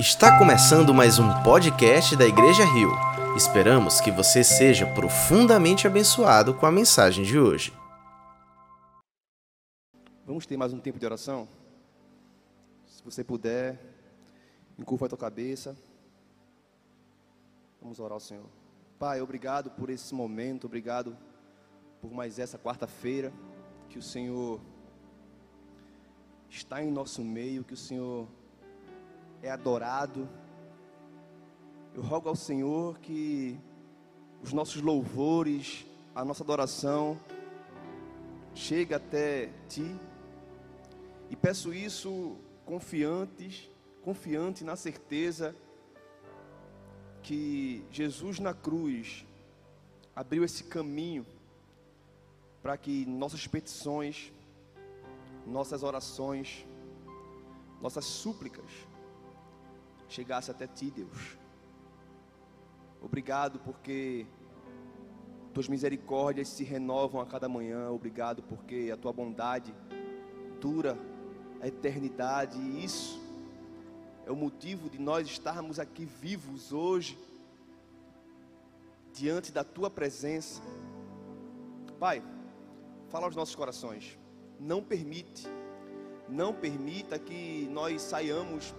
Está começando mais um podcast da Igreja Rio. Esperamos que você seja profundamente abençoado com a mensagem de hoje. Vamos ter mais um tempo de oração? Se você puder, encurva a tua cabeça. Vamos orar ao Senhor. Pai, obrigado por esse momento, obrigado por mais essa quarta-feira que o Senhor está em nosso meio, que o Senhor é adorado. Eu rogo ao Senhor que os nossos louvores, a nossa adoração chegue até Ti. E peço isso confiantes, confiante na certeza que Jesus na cruz abriu esse caminho para que nossas petições, nossas orações, nossas súplicas chegasse até ti, Deus. Obrigado porque tuas misericórdias se renovam a cada manhã. Obrigado porque a tua bondade dura a eternidade e isso é o motivo de nós estarmos aqui vivos hoje diante da tua presença. Pai, fala aos nossos corações. Não permite, não permita que nós saiamos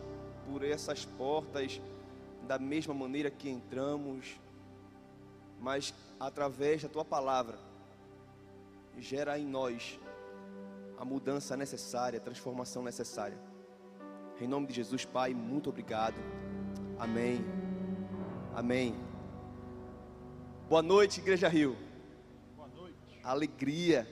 por essas portas da mesma maneira que entramos, mas através da tua palavra, gera em nós a mudança necessária, a transformação necessária. Em nome de Jesus, Pai, muito obrigado. Amém. Amém. Boa noite, Igreja Rio. Boa noite. Alegria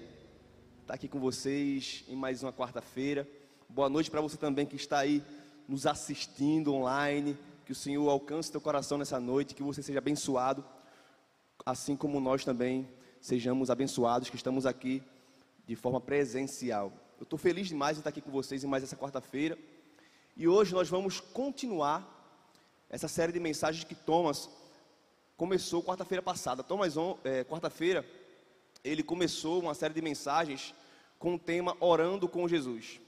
estar aqui com vocês em mais uma quarta-feira. Boa noite para você também que está aí nos assistindo online. Que o Senhor alcance teu coração nessa noite, que você seja abençoado, assim como nós também sejamos abençoados que estamos aqui de forma presencial. Eu estou feliz demais de estar aqui com vocês em mais essa quarta-feira. E hoje nós vamos continuar essa série de mensagens que Thomas começou quarta-feira passada. Thomas, é, quarta-feira, ele começou uma série de mensagens com o tema Orando com Jesus.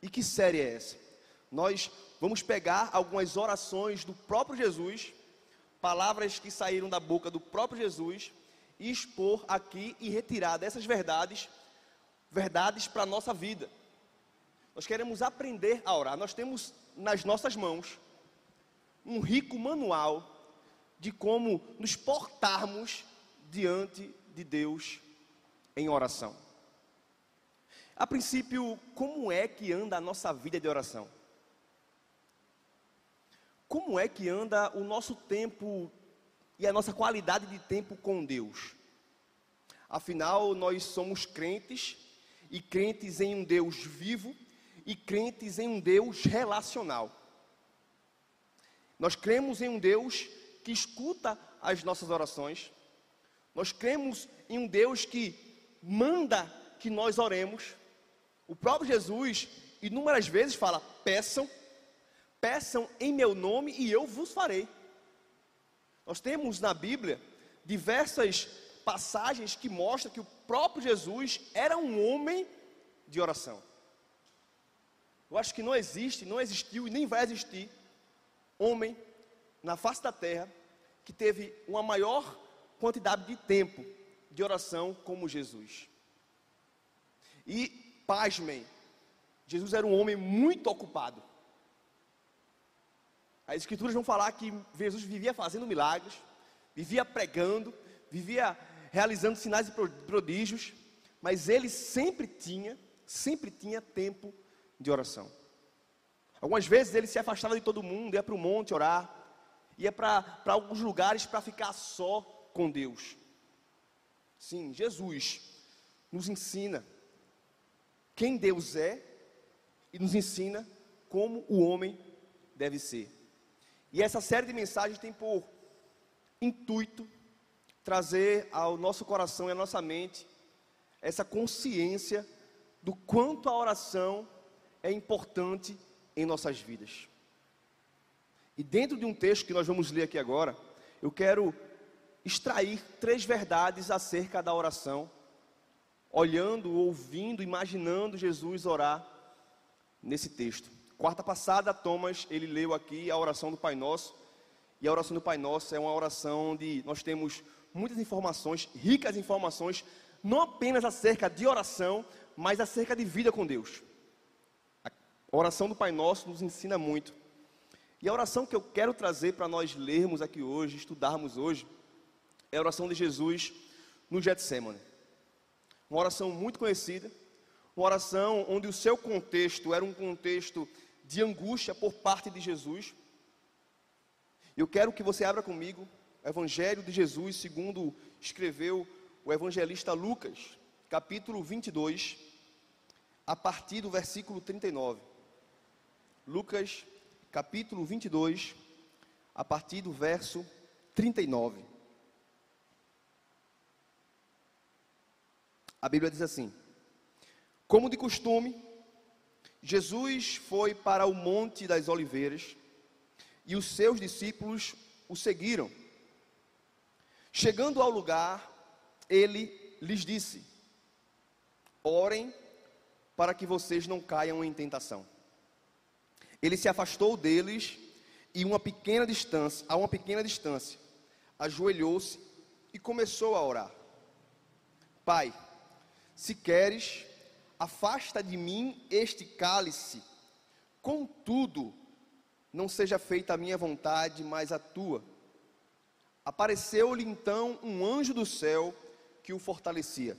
E que série é essa? Nós vamos pegar algumas orações do próprio Jesus, palavras que saíram da boca do próprio Jesus, e expor aqui e retirar dessas verdades, verdades para a nossa vida. Nós queremos aprender a orar. Nós temos nas nossas mãos um rico manual de como nos portarmos diante de Deus em oração. A princípio, como é que anda a nossa vida de oração? Como é que anda o nosso tempo e a nossa qualidade de tempo com Deus? Afinal, nós somos crentes e crentes em um Deus vivo e crentes em um Deus relacional. Nós cremos em um Deus que escuta as nossas orações. Nós cremos em um Deus que manda que nós oremos. O próprio Jesus inúmeras vezes fala: peçam Peçam em meu nome e eu vos farei. Nós temos na Bíblia diversas passagens que mostram que o próprio Jesus era um homem de oração. Eu acho que não existe, não existiu e nem vai existir homem na face da terra que teve uma maior quantidade de tempo de oração como Jesus. E, pasmem, Jesus era um homem muito ocupado. As escrituras vão falar que Jesus vivia fazendo milagres, vivia pregando, vivia realizando sinais e prodígios, mas ele sempre tinha, sempre tinha tempo de oração. Algumas vezes ele se afastava de todo mundo, ia para o monte orar, ia para alguns lugares para ficar só com Deus. Sim, Jesus nos ensina quem Deus é e nos ensina como o homem deve ser. E essa série de mensagens tem por intuito trazer ao nosso coração e à nossa mente essa consciência do quanto a oração é importante em nossas vidas. E dentro de um texto que nós vamos ler aqui agora, eu quero extrair três verdades acerca da oração, olhando, ouvindo, imaginando Jesus orar nesse texto. Quarta passada, Thomas, ele leu aqui a oração do Pai Nosso. E a oração do Pai Nosso é uma oração onde nós temos muitas informações, ricas informações, não apenas acerca de oração, mas acerca de vida com Deus. A oração do Pai Nosso nos ensina muito. E a oração que eu quero trazer para nós lermos aqui hoje, estudarmos hoje, é a oração de Jesus no Getsemane. Uma oração muito conhecida, uma oração onde o seu contexto era um contexto de angústia por parte de Jesus. Eu quero que você abra comigo o Evangelho de Jesus, segundo escreveu o evangelista Lucas, capítulo 22, a partir do versículo 39. Lucas, capítulo 22, a partir do verso 39. A Bíblia diz assim: Como de costume, Jesus foi para o Monte das Oliveiras e os seus discípulos o seguiram. Chegando ao lugar, ele lhes disse: Orem para que vocês não caiam em tentação. Ele se afastou deles e uma pequena distância, a uma pequena distância, ajoelhou-se e começou a orar. Pai, se queres, afasta de mim este cálice. Contudo, não seja feita a minha vontade, mas a tua. Apareceu-lhe então um anjo do céu que o fortalecia.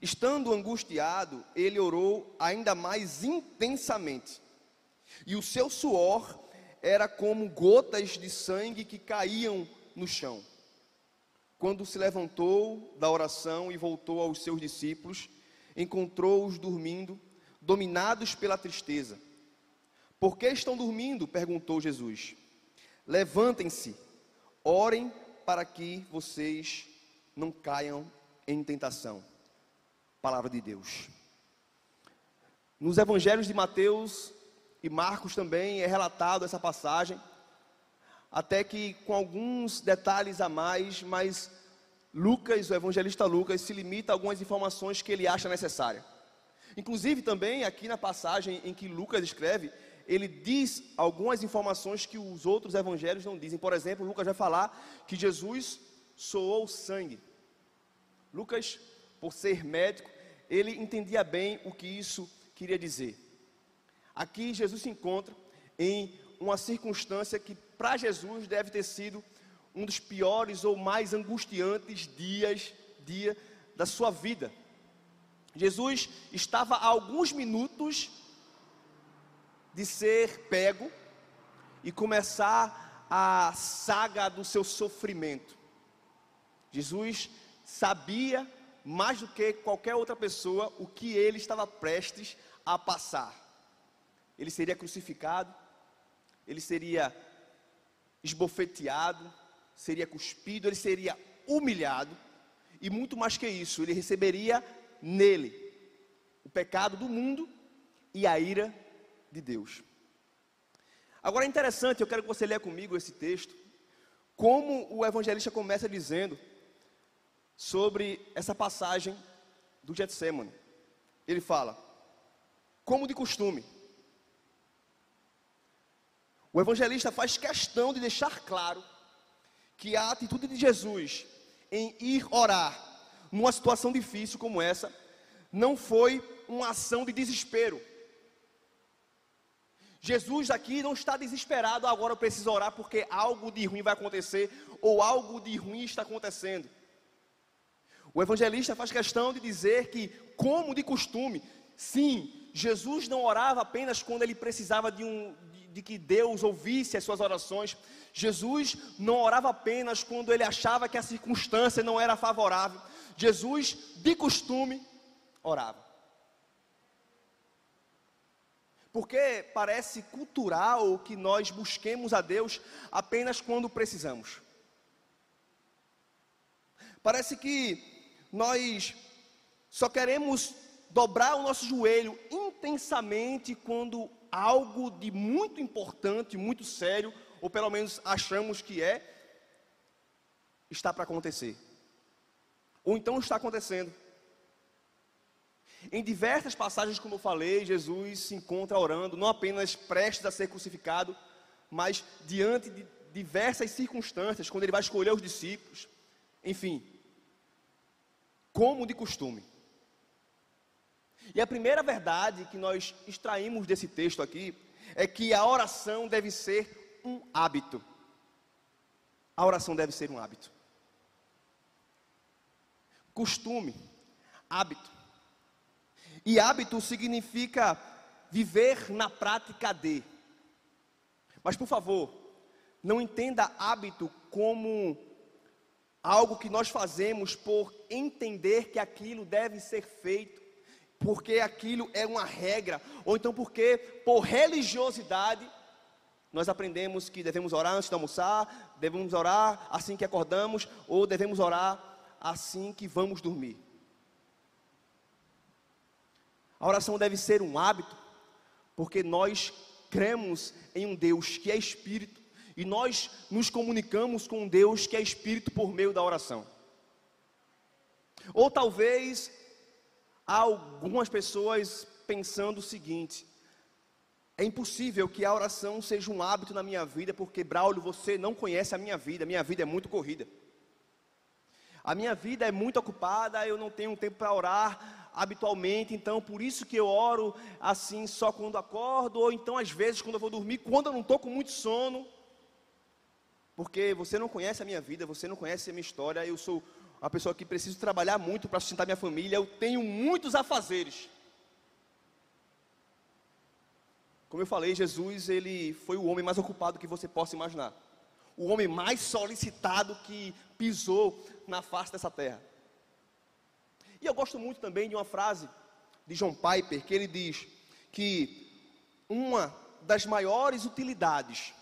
Estando angustiado, ele orou ainda mais intensamente, e o seu suor era como gotas de sangue que caíam no chão. Quando se levantou da oração e voltou aos seus discípulos, encontrou-os dormindo, dominados pela tristeza. Por que estão dormindo? perguntou Jesus. Levantem-se, orem para que vocês não caiam em tentação. Palavra de Deus. Nos evangelhos de Mateus e Marcos também é relatado essa passagem até que com alguns detalhes a mais, mas Lucas, o evangelista Lucas, se limita a algumas informações que ele acha necessária. Inclusive também aqui na passagem em que Lucas escreve, ele diz algumas informações que os outros evangelhos não dizem. Por exemplo, Lucas vai falar que Jesus soou sangue. Lucas, por ser médico, ele entendia bem o que isso queria dizer. Aqui Jesus se encontra em uma circunstância que para Jesus deve ter sido um dos piores ou mais angustiantes dias dia da sua vida. Jesus estava a alguns minutos de ser pego e começar a saga do seu sofrimento. Jesus sabia mais do que qualquer outra pessoa o que ele estava prestes a passar. Ele seria crucificado, ele seria esbofeteado, seria cuspido, ele seria humilhado, e muito mais que isso, ele receberia nele o pecado do mundo e a ira de Deus. Agora é interessante, eu quero que você leia comigo esse texto, como o evangelista começa dizendo sobre essa passagem do Getsemane. Ele fala: Como de costume, o evangelista faz questão de deixar claro que a atitude de Jesus em ir orar numa situação difícil como essa não foi uma ação de desespero. Jesus aqui não está desesperado, agora eu preciso orar porque algo de ruim vai acontecer ou algo de ruim está acontecendo. O evangelista faz questão de dizer que, como de costume, sim, Jesus não orava apenas quando ele precisava de um, de que Deus ouvisse as suas orações. Jesus não orava apenas quando ele achava que a circunstância não era favorável. Jesus, de costume, orava. Porque parece cultural que nós busquemos a Deus apenas quando precisamos. Parece que nós só queremos dobrar o nosso joelho intensamente quando algo de muito importante, muito sério, ou pelo menos achamos que é, está para acontecer. Ou então está acontecendo. Em diversas passagens, como eu falei, Jesus se encontra orando, não apenas prestes a ser crucificado, mas diante de diversas circunstâncias, quando ele vai escolher os discípulos, enfim, como de costume. E a primeira verdade que nós extraímos desse texto aqui é que a oração deve ser um hábito. A oração deve ser um hábito. Costume, hábito. E hábito significa viver na prática de. Mas por favor, não entenda hábito como algo que nós fazemos por entender que aquilo deve ser feito, porque aquilo é uma regra, ou então porque por religiosidade nós aprendemos que devemos orar antes de almoçar, devemos orar assim que acordamos, ou devemos orar assim que vamos dormir. A oração deve ser um hábito, porque nós cremos em um Deus que é Espírito e nós nos comunicamos com um Deus que é Espírito por meio da oração. Ou talvez há algumas pessoas pensando o seguinte: é impossível que a oração seja um hábito na minha vida, porque Braulio, você não conhece a minha vida, minha vida é muito corrida. A minha vida é muito ocupada, eu não tenho tempo para orar habitualmente, então por isso que eu oro assim só quando acordo, ou então às vezes quando eu vou dormir, quando eu não estou com muito sono. Porque você não conhece a minha vida, você não conhece a minha história, eu sou uma pessoa que preciso trabalhar muito para sustentar minha família, eu tenho muitos afazeres. Como eu falei, Jesus, ele foi o homem mais ocupado que você possa imaginar o homem mais solicitado que pisou na face dessa terra. E eu gosto muito também de uma frase de John Piper, que ele diz que uma das maiores utilidades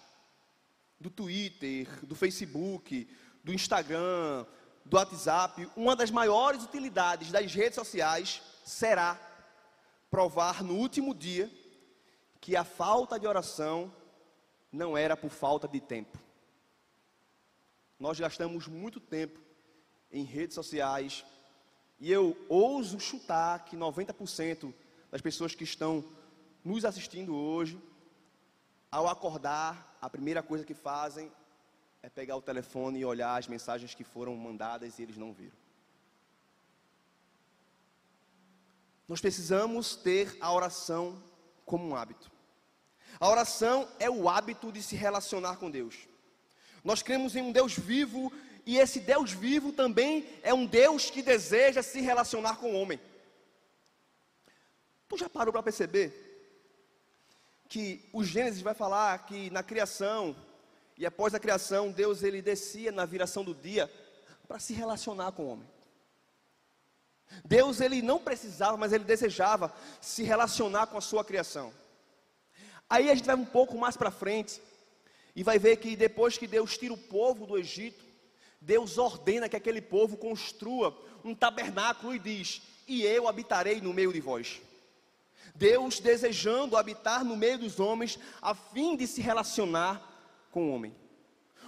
do Twitter, do Facebook, do Instagram, do WhatsApp, uma das maiores utilidades das redes sociais será provar no último dia que a falta de oração não era por falta de tempo. Nós gastamos muito tempo em redes sociais e eu ouso chutar que 90% das pessoas que estão nos assistindo hoje, ao acordar, a primeira coisa que fazem é pegar o telefone e olhar as mensagens que foram mandadas e eles não viram. Nós precisamos ter a oração como um hábito. A oração é o hábito de se relacionar com Deus. Nós cremos em um Deus vivo e esse Deus vivo também é um Deus que deseja se relacionar com o homem. Tu já parou para perceber que o Gênesis vai falar que na criação e após a criação Deus ele descia na viração do dia para se relacionar com o homem. Deus ele não precisava, mas ele desejava se relacionar com a sua criação. Aí a gente vai um pouco mais para frente e vai ver que depois que Deus tira o povo do Egito, Deus ordena que aquele povo construa um tabernáculo e diz: E eu habitarei no meio de vós. Deus desejando habitar no meio dos homens, a fim de se relacionar com o homem.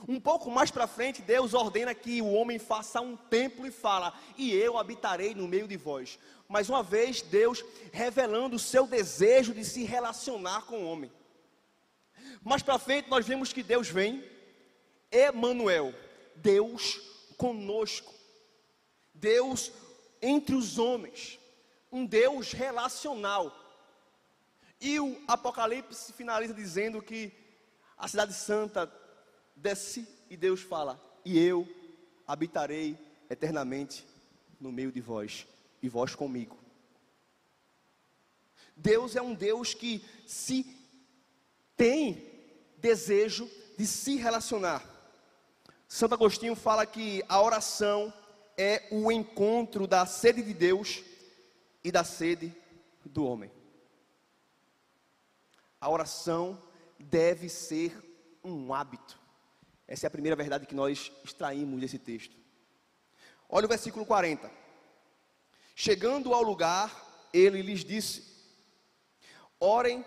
Um pouco mais para frente, Deus ordena que o homem faça um templo e fala: E eu habitarei no meio de vós. Mais uma vez, Deus revelando o seu desejo de se relacionar com o homem. Mais para frente nós vemos que Deus vem, Emanuel, Deus conosco. Deus entre os homens, um Deus relacional. E o Apocalipse finaliza dizendo que a cidade santa desce e Deus fala: "E eu habitarei eternamente no meio de vós, e vós comigo". Deus é um Deus que se tem desejo de se relacionar. Santo Agostinho fala que a oração é o encontro da sede de Deus e da sede do homem. A oração deve ser um hábito. Essa é a primeira verdade que nós extraímos desse texto. Olha o versículo 40. Chegando ao lugar, ele lhes disse: Orem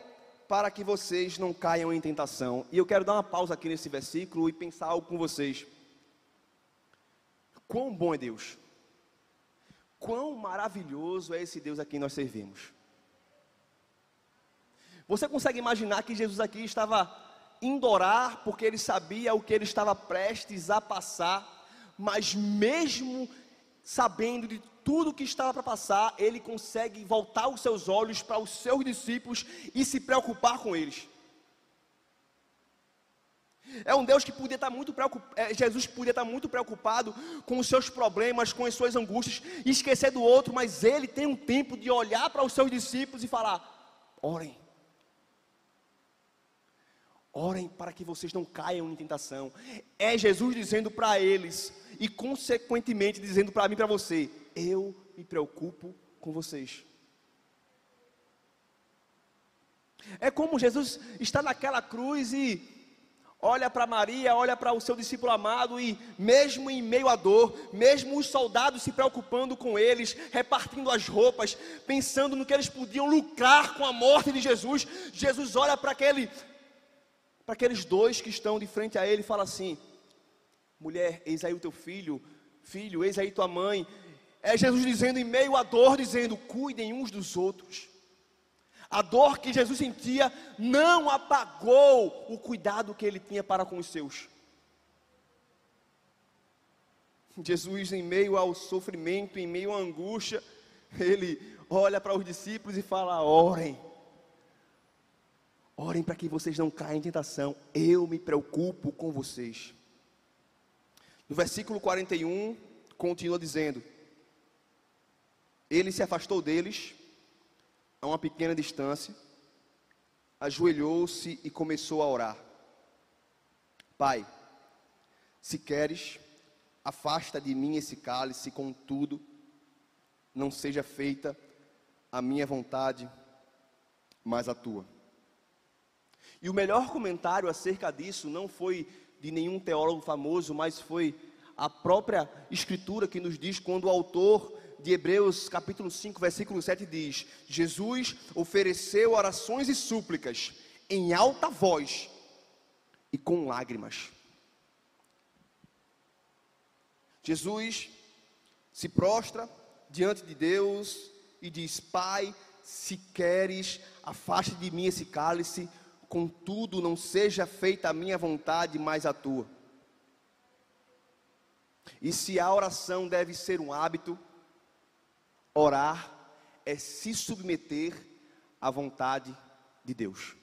para que vocês não caiam em tentação. E eu quero dar uma pausa aqui nesse versículo e pensar algo com vocês. Quão bom é Deus! quão maravilhoso é esse Deus a quem nós servimos. Você consegue imaginar que Jesus aqui estava indo orar porque ele sabia o que ele estava prestes a passar, mas mesmo sabendo de tudo que estava para passar, ele consegue voltar os seus olhos para os seus discípulos e se preocupar com eles. É um Deus que podia estar muito preocupado, é, Jesus podia estar muito preocupado com os seus problemas, com as suas angústias, esquecer do outro, mas ele tem um tempo de olhar para os seus discípulos e falar: orem. Orem para que vocês não caiam em tentação. É Jesus dizendo para eles, e consequentemente dizendo para mim e para você: eu me preocupo com vocês. É como Jesus está naquela cruz e olha para Maria, olha para o seu discípulo amado e, mesmo em meio à dor, mesmo os soldados se preocupando com eles, repartindo as roupas, pensando no que eles podiam lucrar com a morte de Jesus, Jesus olha para aquele, para aqueles dois que estão de frente a ele e fala assim: mulher, eis aí o teu filho, filho, eis aí tua mãe. É Jesus dizendo em meio à dor, dizendo: cuidem uns dos outros. A dor que Jesus sentia não apagou o cuidado que ele tinha para com os seus. Jesus, em meio ao sofrimento, em meio à angústia, ele olha para os discípulos e fala: orem. Orem para que vocês não caiam em tentação. Eu me preocupo com vocês. No versículo 41, continua dizendo: Ele se afastou deles a uma pequena distância, ajoelhou-se e começou a orar. Pai, se queres, afasta de mim esse cálice, contudo, não seja feita a minha vontade, mas a tua. E o melhor comentário acerca disso não foi de nenhum teólogo famoso, mas foi a própria Escritura que nos diz quando o autor de Hebreus, capítulo 5, versículo 7 diz: Jesus ofereceu orações e súplicas em alta voz e com lágrimas. Jesus se prostra diante de Deus e diz: Pai, se queres, afaste de mim esse cálice, contudo, não seja feita a minha vontade, mas a tua. E se a oração deve ser um hábito, Orar é se submeter à vontade de Deus.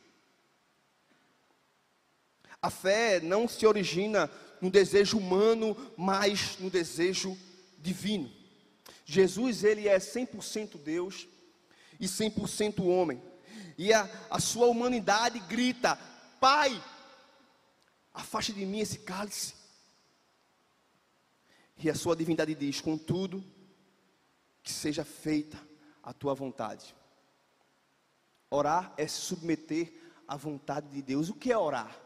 A fé não se origina no desejo humano, mas no desejo divino. Jesus, ele é 100% Deus e 100% homem. E a, a sua humanidade grita: Pai, afaste de mim esse cálice. E a sua divindade diz: Contudo, que seja feita a tua vontade. Orar é se submeter à vontade de Deus. O que é orar?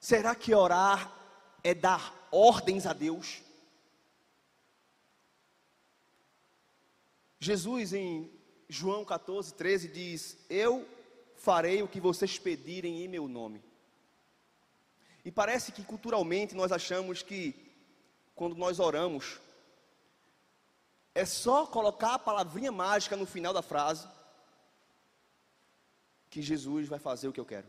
Será que orar é dar ordens a Deus? Jesus em João 14, 13 diz: Eu farei o que vocês pedirem em meu nome. E parece que culturalmente nós achamos que quando nós oramos, é só colocar a palavrinha mágica no final da frase que Jesus vai fazer o que eu quero.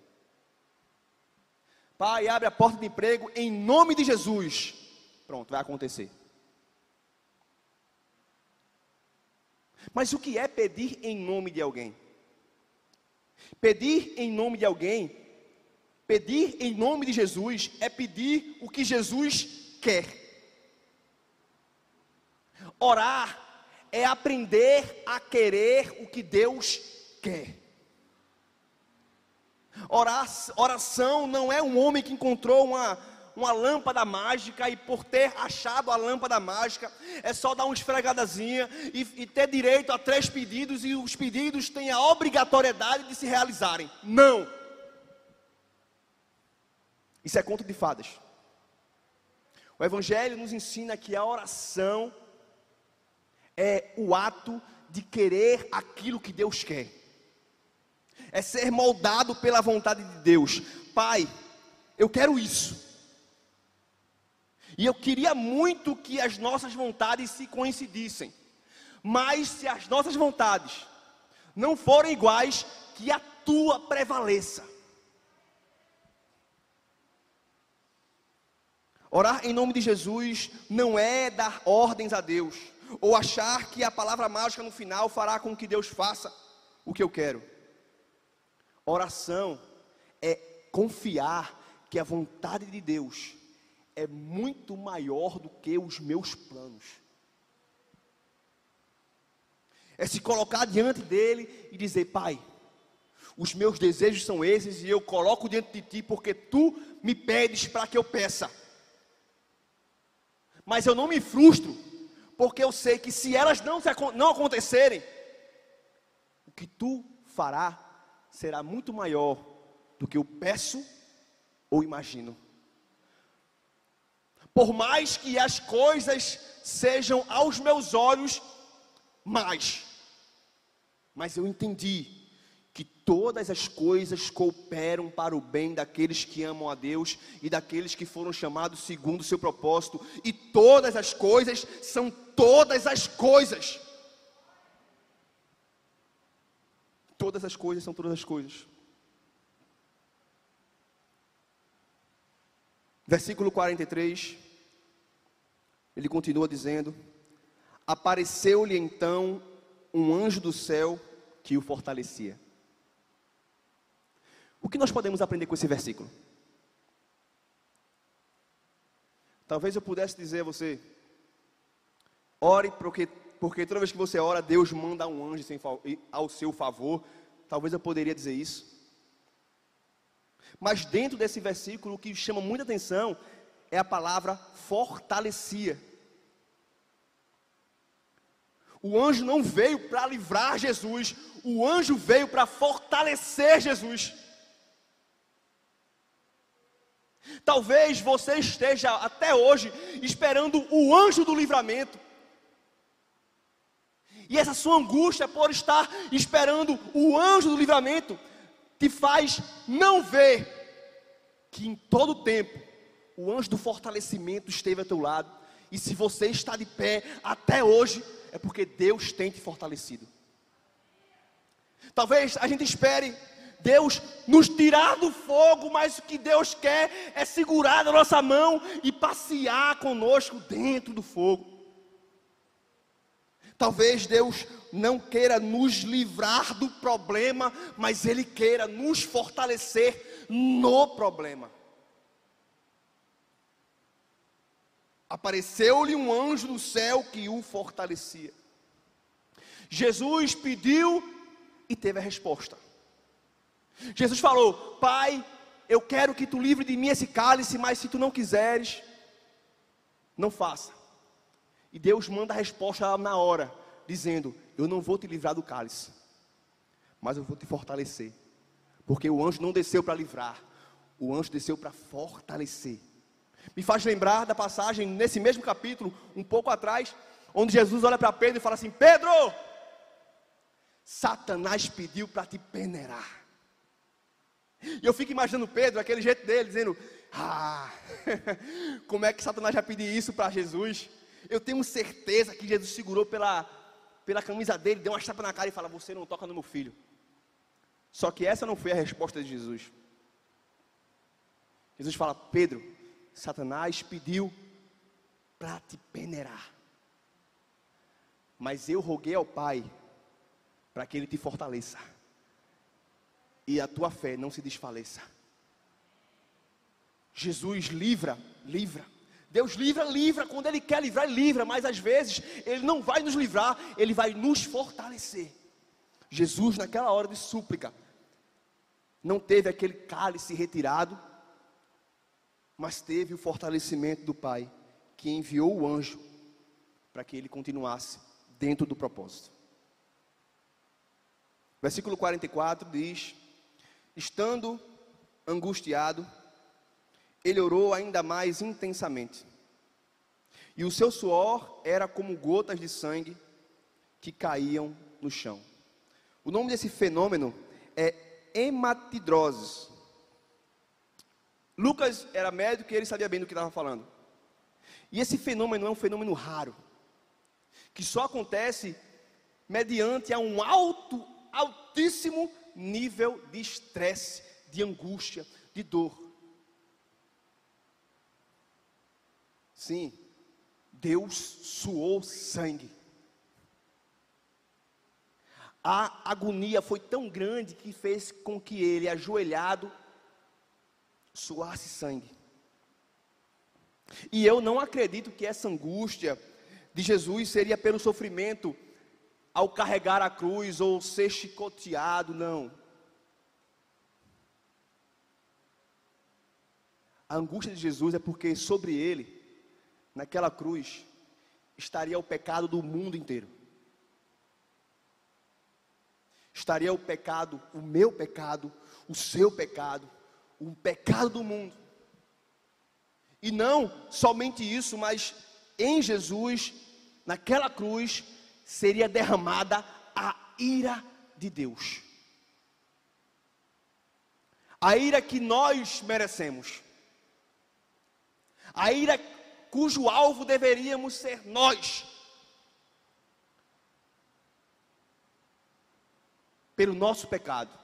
Pai, abre a porta de emprego em nome de Jesus. Pronto, vai acontecer. Mas o que é pedir em nome de alguém? Pedir em nome de alguém, pedir em nome de Jesus, é pedir o que Jesus quer. Orar é aprender a querer o que Deus quer. Oração não é um homem que encontrou uma, uma lâmpada mágica e por ter achado a lâmpada mágica, é só dar uma esfregadazinha e, e, ter direito a três pedidos e os pedidos têm a obrigatoriedade de se realizarem. Não! Isso é conto de fadas. O Evangelho nos ensina que a oração é o ato de querer aquilo que Deus quer, é ser moldado pela vontade de Deus. Pai, eu quero isso. E eu queria muito que as nossas vontades se coincidissem. Mas se as nossas vontades não forem iguais, que a tua prevaleça. Orar em nome de Jesus não é dar ordens a Deus, ou achar que a palavra mágica no final fará com que Deus faça o que eu quero. Oração é confiar que a vontade de Deus é muito maior do que os meus planos. É se colocar diante dele e dizer: Pai, os meus desejos são esses e eu coloco diante de ti porque tu me pedes para que eu peça. Mas eu não me frustro, porque eu sei que se elas não, não acontecerem, o que tu fará será muito maior do que eu peço ou imagino. Por mais que as coisas sejam aos meus olhos mais, mas eu entendi que todas as coisas cooperam para o bem daqueles que amam a Deus e daqueles que foram chamados segundo o seu propósito, e todas as coisas são todas as coisas. Todas as coisas são todas as coisas. Versículo 43, ele continua dizendo: Apareceu-lhe então um anjo do céu que o fortalecia. O que nós podemos aprender com esse versículo? Talvez eu pudesse dizer a você: ore, porque, porque toda vez que você ora, Deus manda um anjo ao seu favor. Talvez eu poderia dizer isso. Mas dentro desse versículo, o que chama muita atenção é a palavra fortalecia. O anjo não veio para livrar Jesus, o anjo veio para fortalecer Jesus. Talvez você esteja até hoje esperando o anjo do livramento. E essa sua angústia por estar esperando o anjo do livramento te faz não ver que em todo tempo o anjo do fortalecimento esteve ao teu lado. E se você está de pé até hoje, é porque Deus tem te fortalecido. Talvez a gente espere Deus nos tirar do fogo, mas o que Deus quer é segurar na nossa mão e passear conosco dentro do fogo. Talvez Deus não queira nos livrar do problema, mas Ele queira nos fortalecer no problema. Apareceu-lhe um anjo do céu que o fortalecia. Jesus pediu e teve a resposta. Jesus falou: Pai, eu quero que tu livre de mim esse cálice, mas se tu não quiseres, não faça. E Deus manda a resposta na hora, dizendo: Eu não vou te livrar do cálice, mas eu vou te fortalecer. Porque o anjo não desceu para livrar, o anjo desceu para fortalecer. Me faz lembrar da passagem nesse mesmo capítulo, um pouco atrás, onde Jesus olha para Pedro e fala assim: Pedro, Satanás pediu para te peneirar. E eu fico imaginando Pedro, aquele jeito dele, dizendo: Ah, como é que Satanás vai pedir isso para Jesus? Eu tenho certeza que Jesus segurou pela, pela camisa dele, deu uma chapa na cara e fala: Você não toca no meu filho. Só que essa não foi a resposta de Jesus. Jesus fala: Pedro, Satanás pediu para te peneirar. Mas eu roguei ao Pai para que ele te fortaleça e a tua fé não se desfaleça. Jesus livra, livra. Deus livra, livra. Quando Ele quer livrar, Ele livra. Mas às vezes Ele não vai nos livrar, Ele vai nos fortalecer. Jesus, naquela hora de súplica, não teve aquele cálice retirado, mas teve o fortalecimento do Pai, que enviou o anjo para que ele continuasse dentro do propósito. Versículo 44 diz: Estando angustiado, ele orou ainda mais intensamente. E o seu suor era como gotas de sangue que caíam no chão. O nome desse fenômeno é hematidrose. Lucas era médico e ele sabia bem do que estava falando. E esse fenômeno é um fenômeno raro, que só acontece mediante a um alto, altíssimo nível de estresse, de angústia, de dor. Sim, Deus suou sangue. A agonia foi tão grande que fez com que ele, ajoelhado, suasse sangue. E eu não acredito que essa angústia de Jesus seria pelo sofrimento ao carregar a cruz ou ser chicoteado, não. A angústia de Jesus é porque sobre ele, naquela cruz, estaria o pecado do mundo inteiro. Estaria o pecado, o meu pecado, o seu pecado, o pecado do mundo. E não somente isso, mas em Jesus, naquela cruz, seria derramada a ira de Deus. A ira que nós merecemos. A ira cujo alvo deveríamos ser nós. Pelo nosso pecado.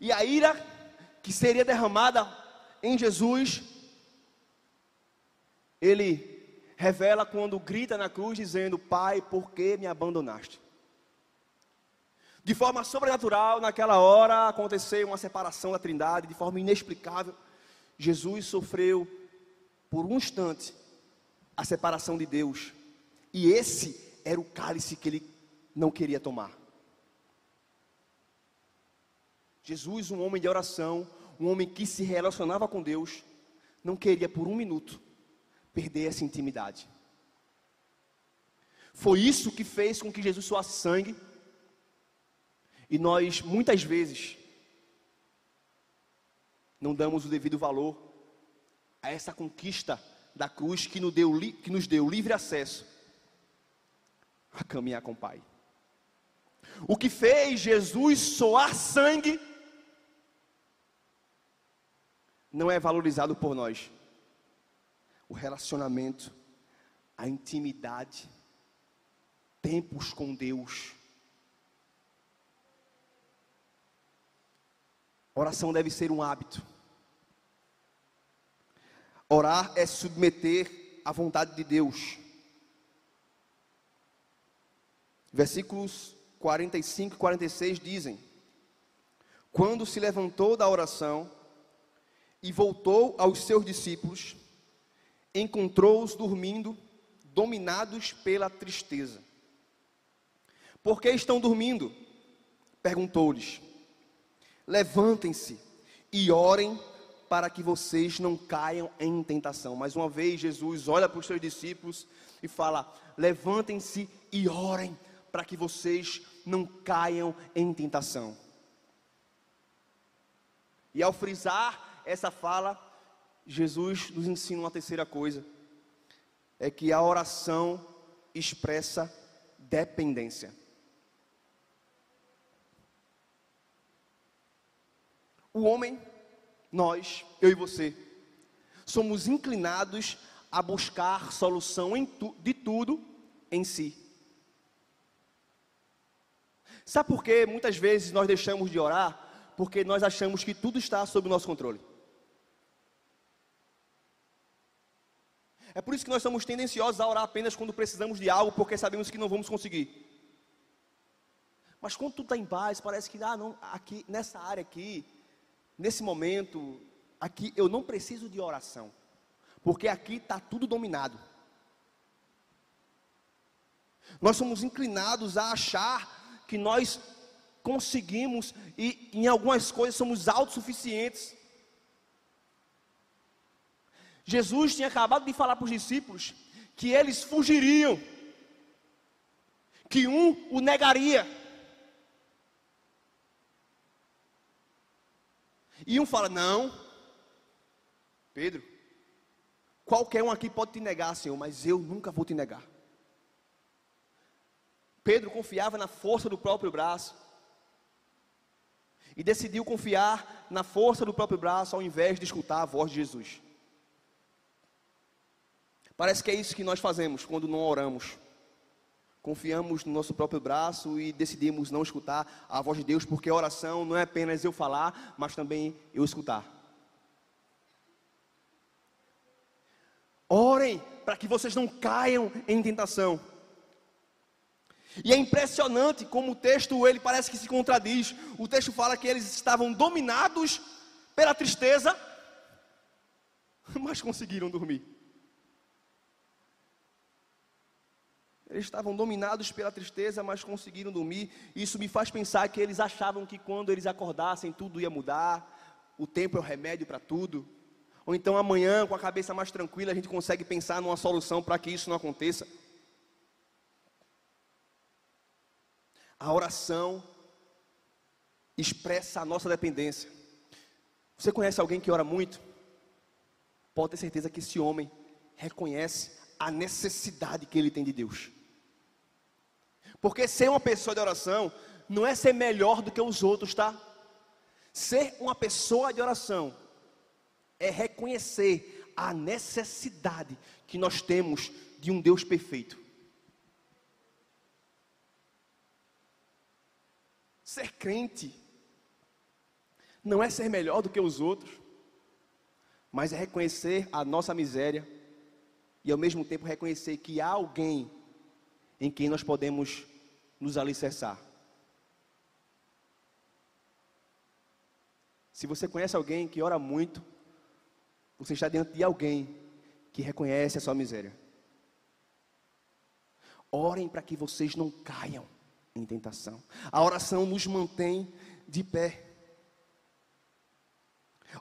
E a ira que seria derramada em Jesus, ele revela quando grita na cruz dizendo: Pai, por que me abandonaste? De forma sobrenatural, naquela hora aconteceu uma separação da Trindade, de forma inexplicável. Jesus sofreu por um instante a separação de Deus, e esse era o cálice que ele não queria tomar. Jesus, um homem de oração, um homem que se relacionava com Deus, não queria por um minuto perder essa intimidade. Foi isso que fez com que Jesus suasse sangue. E nós, muitas vezes, não damos o devido valor a essa conquista da cruz que nos deu, que nos deu livre acesso a caminhar com o Pai. O que fez Jesus soar sangue não é valorizado por nós. O relacionamento, a intimidade, tempos com Deus. Oração deve ser um hábito. Orar é submeter à vontade de Deus. Versículos 45 e 46 dizem: Quando se levantou da oração, e voltou aos seus discípulos, encontrou-os dormindo, dominados pela tristeza. Por que estão dormindo? Perguntou-lhes. Levantem-se e orem para que vocês não caiam em tentação. Mais uma vez, Jesus olha para os seus discípulos e fala: Levantem-se e orem para que vocês não caiam em tentação. E ao frisar essa fala, Jesus nos ensina uma terceira coisa: é que a oração expressa dependência. O homem, nós, eu e você, somos inclinados a buscar solução tu, de tudo em si. Sabe por que muitas vezes nós deixamos de orar? Porque nós achamos que tudo está sob o nosso controle. É por isso que nós somos tendenciosos a orar apenas quando precisamos de algo, porque sabemos que não vamos conseguir. Mas quando tudo está em paz, parece que, ah, não, aqui, nessa área aqui, nesse momento, aqui eu não preciso de oração, porque aqui está tudo dominado. Nós somos inclinados a achar que nós conseguimos e em algumas coisas somos autossuficientes. Jesus tinha acabado de falar para os discípulos que eles fugiriam, que um o negaria. E um fala: Não, Pedro, qualquer um aqui pode te negar, Senhor, mas eu nunca vou te negar. Pedro confiava na força do próprio braço e decidiu confiar na força do próprio braço ao invés de escutar a voz de Jesus. Parece que é isso que nós fazemos quando não oramos. confiamos no nosso próprio braço e decidimos não escutar a voz de Deus, porque a oração não é apenas eu falar, mas também eu escutar. Orem para que vocês não caiam em tentação. E é impressionante como o texto ele parece que se contradiz. O texto fala que eles estavam dominados pela tristeza, mas conseguiram dormir. Eles estavam dominados pela tristeza, mas conseguiram dormir. Isso me faz pensar que eles achavam que quando eles acordassem tudo ia mudar, o tempo é o remédio para tudo. Ou então amanhã, com a cabeça mais tranquila, a gente consegue pensar numa solução para que isso não aconteça. A oração expressa a nossa dependência. Você conhece alguém que ora muito? Pode ter certeza que esse homem reconhece a necessidade que ele tem de Deus. Porque ser uma pessoa de oração não é ser melhor do que os outros, tá? Ser uma pessoa de oração é reconhecer a necessidade que nós temos de um Deus perfeito. Ser crente não é ser melhor do que os outros, mas é reconhecer a nossa miséria e ao mesmo tempo reconhecer que há alguém em quem nós podemos nos alicerçar. Se você conhece alguém que ora muito, você está diante de alguém que reconhece a sua miséria. Orem para que vocês não caiam em tentação. A oração nos mantém de pé.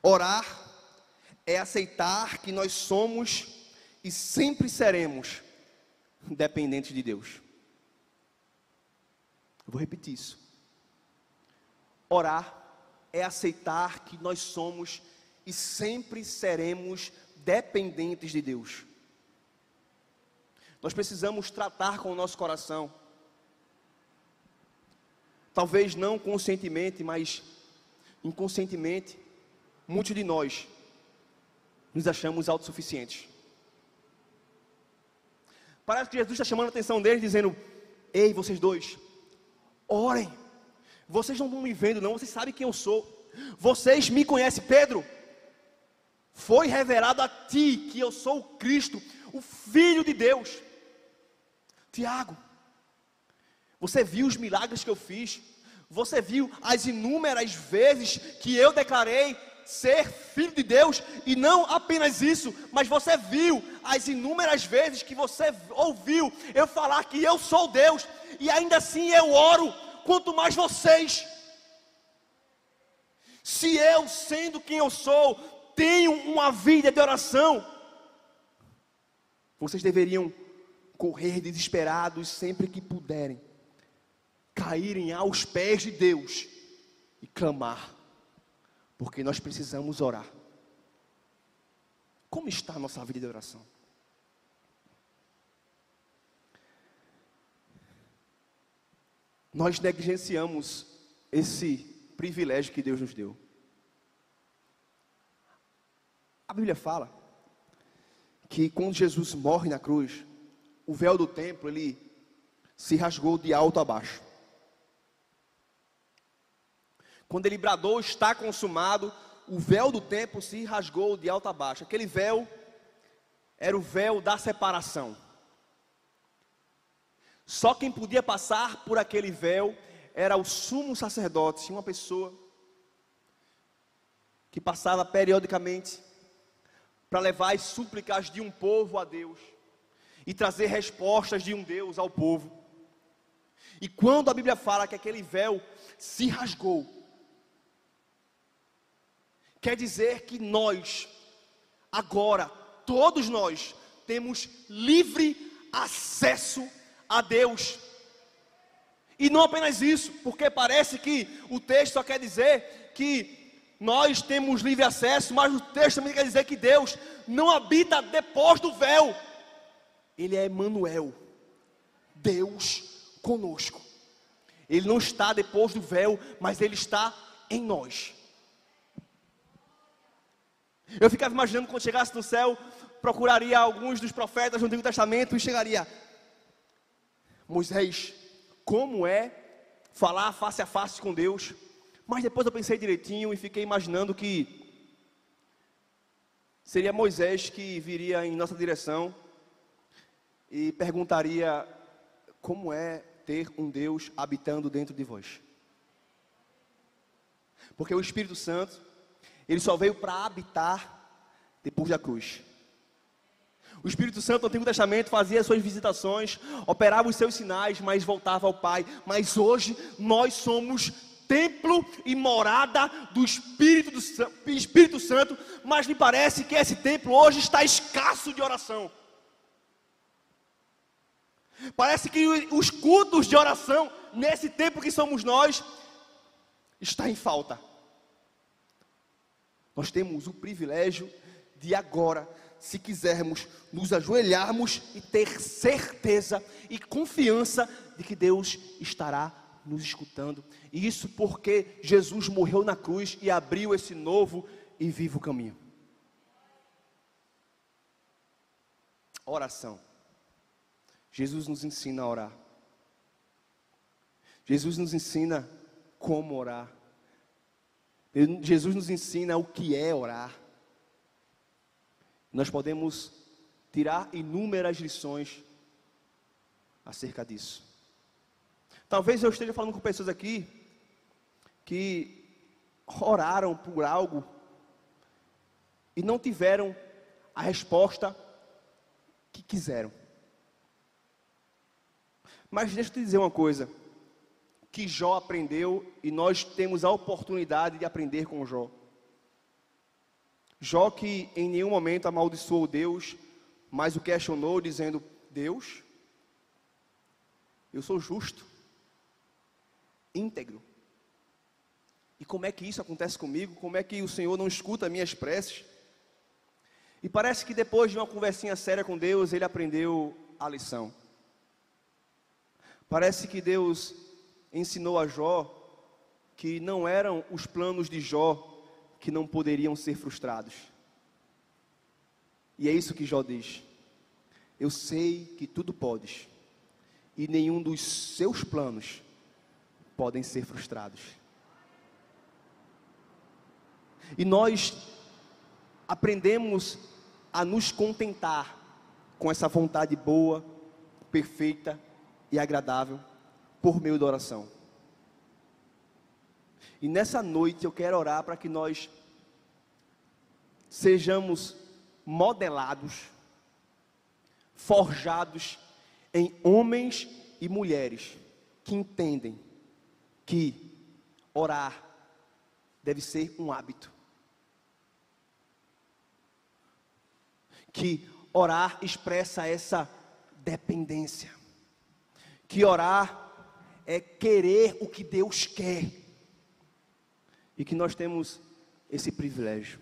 Orar é aceitar que nós somos e sempre seremos dependentes de Deus. Eu vou repetir isso. Orar é aceitar que nós somos e sempre seremos dependentes de Deus. Nós precisamos tratar com o nosso coração Talvez não conscientemente, mas inconscientemente, muitos de nós nos achamos autossuficientes. Parece que Jesus está chamando a atenção deles, dizendo: Ei, vocês dois, orem. Vocês não estão me vendo, não, vocês sabem quem eu sou. Vocês me conhecem, Pedro. Foi revelado a ti que eu sou o Cristo, o Filho de Deus. Tiago, você viu os milagres que eu fiz? Você viu as inúmeras vezes que eu declarei ser filho de Deus? E não apenas isso, mas você viu as inúmeras vezes que você ouviu eu falar que eu sou Deus, e ainda assim eu oro, quanto mais vocês. Se eu, sendo quem eu sou, tenho uma vida de oração, vocês deveriam correr desesperados sempre que puderem caírem aos pés de Deus e clamar, porque nós precisamos orar. Como está a nossa vida de oração? Nós negligenciamos esse privilégio que Deus nos deu. A Bíblia fala que quando Jesus morre na cruz, o véu do templo ele se rasgou de alto a baixo. Quando ele bradou, está consumado, o véu do templo se rasgou de alto a baixo. Aquele véu era o véu da separação. Só quem podia passar por aquele véu era o sumo sacerdote, uma pessoa que passava periodicamente para levar as súplicas de um povo a Deus e trazer respostas de um Deus ao povo. E quando a Bíblia fala que aquele véu se rasgou, Quer dizer que nós, agora, todos nós, temos livre acesso a Deus. E não apenas isso, porque parece que o texto só quer dizer que nós temos livre acesso, mas o texto também quer dizer que Deus não habita depois do véu. Ele é Emmanuel, Deus conosco. Ele não está depois do véu, mas ele está em nós. Eu ficava imaginando quando chegasse no céu, procuraria alguns dos profetas do Antigo Testamento e chegaria. Moisés, como é falar face a face com Deus? Mas depois eu pensei direitinho e fiquei imaginando que seria Moisés que viria em nossa direção e perguntaria como é ter um Deus habitando dentro de vós. Porque o Espírito Santo, ele só veio para habitar depois da cruz. O Espírito Santo no Antigo Testamento fazia suas visitações, operava os seus sinais, mas voltava ao Pai. Mas hoje nós somos templo e morada do Espírito, do Espírito Santo, mas me parece que esse templo hoje está escasso de oração. Parece que os cultos de oração nesse tempo que somos nós está em falta. Nós temos o privilégio de agora, se quisermos, nos ajoelharmos e ter certeza e confiança de que Deus estará nos escutando. E isso porque Jesus morreu na cruz e abriu esse novo e vivo caminho. Oração. Jesus nos ensina a orar. Jesus nos ensina como orar. Jesus nos ensina o que é orar. Nós podemos tirar inúmeras lições acerca disso. Talvez eu esteja falando com pessoas aqui que oraram por algo e não tiveram a resposta que quiseram. Mas deixa eu te dizer uma coisa que Jó aprendeu e nós temos a oportunidade de aprender com Jó. Jó que em nenhum momento amaldiçoou Deus, mas o questionou dizendo: Deus, eu sou justo íntegro. E como é que isso acontece comigo? Como é que o Senhor não escuta minhas preces? E parece que depois de uma conversinha séria com Deus, ele aprendeu a lição. Parece que Deus ensinou a Jó que não eram os planos de Jó que não poderiam ser frustrados. E é isso que Jó diz: Eu sei que tudo podes, e nenhum dos seus planos podem ser frustrados. E nós aprendemos a nos contentar com essa vontade boa, perfeita e agradável por meio da oração. E nessa noite eu quero orar para que nós sejamos modelados, forjados em homens e mulheres que entendem que orar deve ser um hábito. Que orar expressa essa dependência. Que orar é querer o que Deus quer. E que nós temos esse privilégio.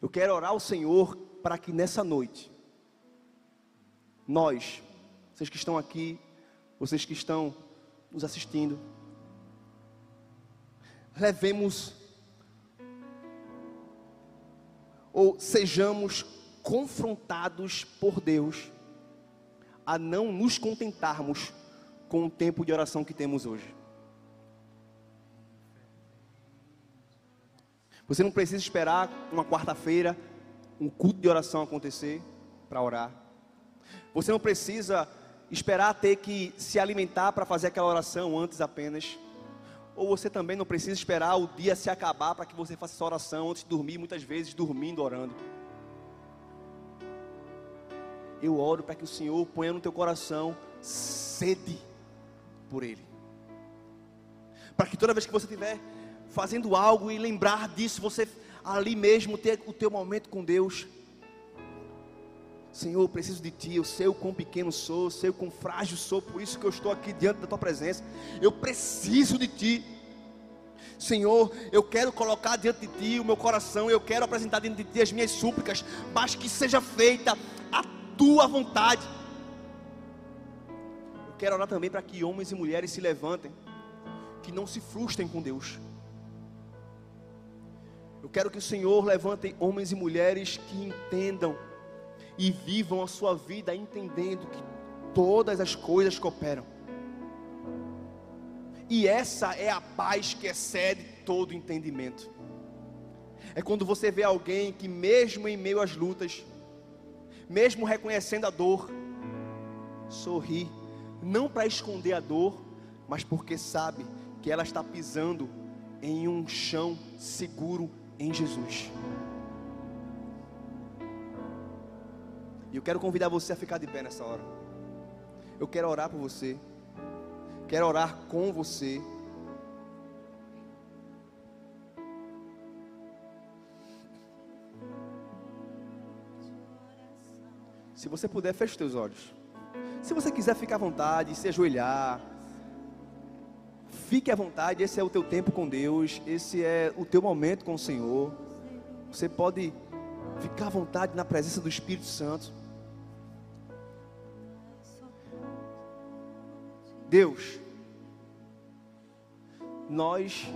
Eu quero orar ao Senhor para que nessa noite, nós, vocês que estão aqui, vocês que estão nos assistindo, levemos ou sejamos confrontados por Deus a não nos contentarmos com o tempo de oração que temos hoje. Você não precisa esperar uma quarta-feira, um culto de oração acontecer para orar. Você não precisa esperar ter que se alimentar para fazer aquela oração antes apenas ou você também não precisa esperar o dia se acabar para que você faça essa oração antes de dormir, muitas vezes dormindo, orando. Eu oro para que o Senhor ponha no teu coração sede por Ele. Para que toda vez que você estiver fazendo algo e lembrar disso, você ali mesmo ter o teu momento com Deus. Senhor, eu preciso de Ti, eu sei o quão pequeno sou, eu sei o quão frágil sou, por isso que eu estou aqui diante da Tua presença. Eu preciso de Ti. Senhor, eu quero colocar diante de Ti o meu coração, eu quero apresentar diante de Ti as minhas súplicas, mas que seja feita a Tua vontade. Eu quero orar também para que homens e mulheres se levantem, que não se frustrem com Deus. Quero que o Senhor levante homens e mulheres que entendam e vivam a sua vida entendendo que todas as coisas cooperam E essa é a paz que excede todo entendimento. É quando você vê alguém que, mesmo em meio às lutas, mesmo reconhecendo a dor, sorri, não para esconder a dor, mas porque sabe que ela está pisando em um chão seguro em Jesus. E eu quero convidar você a ficar de pé nessa hora. Eu quero orar por você. Quero orar com você. Se você puder, feche os teus olhos. Se você quiser ficar à vontade, se ajoelhar, fique à vontade, esse é o teu tempo com Deus, esse é o teu momento com o Senhor. Você pode ficar à vontade na presença do Espírito Santo. Deus, nós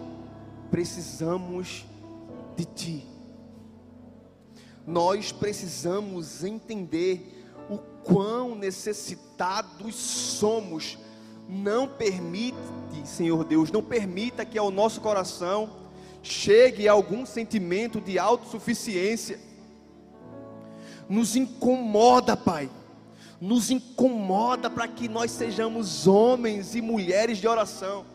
precisamos de Ti. Nós precisamos entender o quão necessitados somos. Não permite, Senhor Deus, não permita que ao nosso coração chegue algum sentimento de autossuficiência. Nos incomoda, Pai nos incomoda para que nós sejamos homens e mulheres de oração.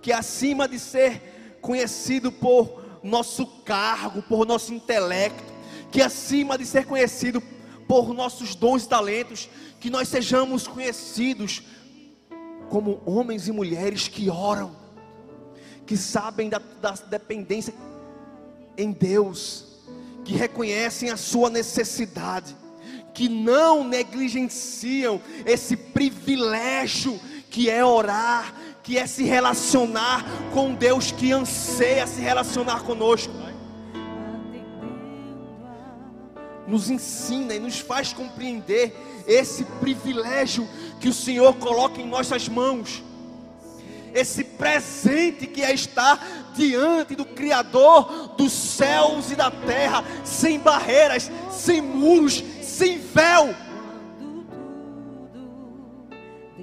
Que acima de ser conhecido por nosso cargo, por nosso intelecto, que acima de ser conhecido por nossos dons e talentos, que nós sejamos conhecidos como homens e mulheres que oram, que sabem da, da dependência em Deus, que reconhecem a sua necessidade, que não negligenciam esse privilégio que é orar, que é se relacionar com Deus que anseia se relacionar conosco. Nos ensina e nos faz compreender esse privilégio que o Senhor coloca em nossas mãos, esse presente que é estar diante do Criador dos céus e da terra, sem barreiras, sem muros, sem véu.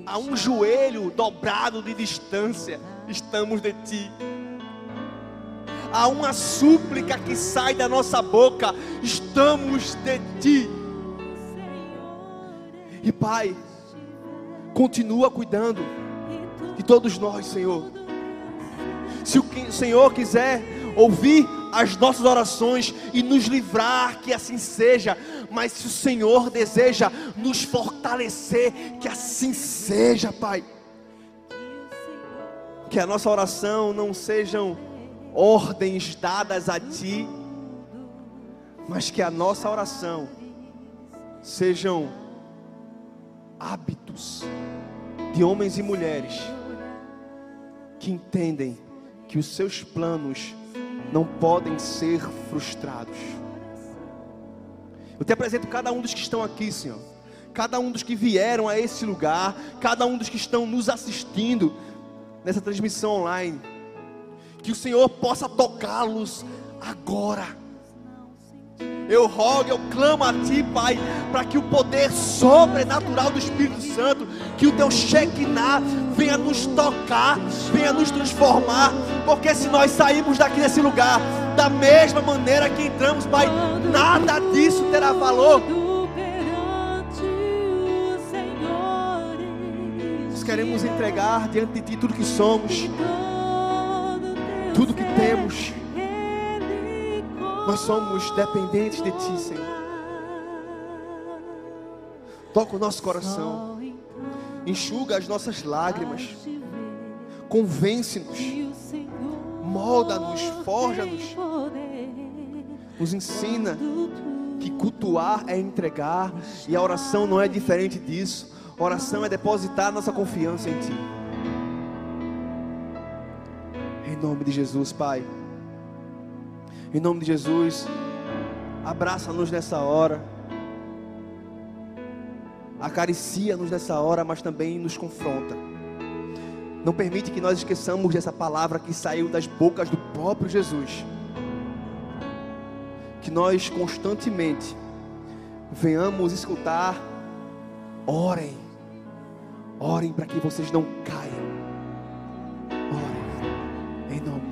A um joelho dobrado de distância, estamos de ti. Há uma súplica que sai da nossa boca, estamos de ti. E Pai, continua cuidando de todos nós, Senhor. Se o Senhor quiser ouvir as nossas orações e nos livrar, que assim seja. Mas se o Senhor deseja nos fortalecer, que assim seja, Pai. Que a nossa oração não sejam ordens dadas a Ti, mas que a nossa oração sejam hábitos de homens e mulheres que entendem que os seus planos não podem ser frustrados. Eu te apresento cada um dos que estão aqui, Senhor. Cada um dos que vieram a esse lugar, cada um dos que estão nos assistindo nessa transmissão online. Que o Senhor possa tocá-los agora. Eu rogo, eu clamo a Ti, Pai, para que o poder sobrenatural do Espírito Santo, que o Teu Shekinah venha nos tocar, venha nos transformar, porque se nós sairmos daqui desse lugar da mesma maneira que entramos, Pai, nada disso terá valor. Nós queremos entregar diante de Ti tudo que somos, temos. Nós somos dependentes de Ti, Senhor. Toca o nosso coração. Enxuga as nossas lágrimas. Convence-nos. Molda-nos, forja-nos. Nos ensina que cultuar é entregar. E a oração não é diferente disso. A oração é depositar nossa confiança em Ti. Em nome de Jesus, Pai. Em nome de Jesus, abraça-nos nessa hora. Acaricia-nos nessa hora, mas também nos confronta. Não permite que nós esqueçamos dessa palavra que saiu das bocas do próprio Jesus. Que nós constantemente venhamos escutar, orem, Orem para que vocês não caiam.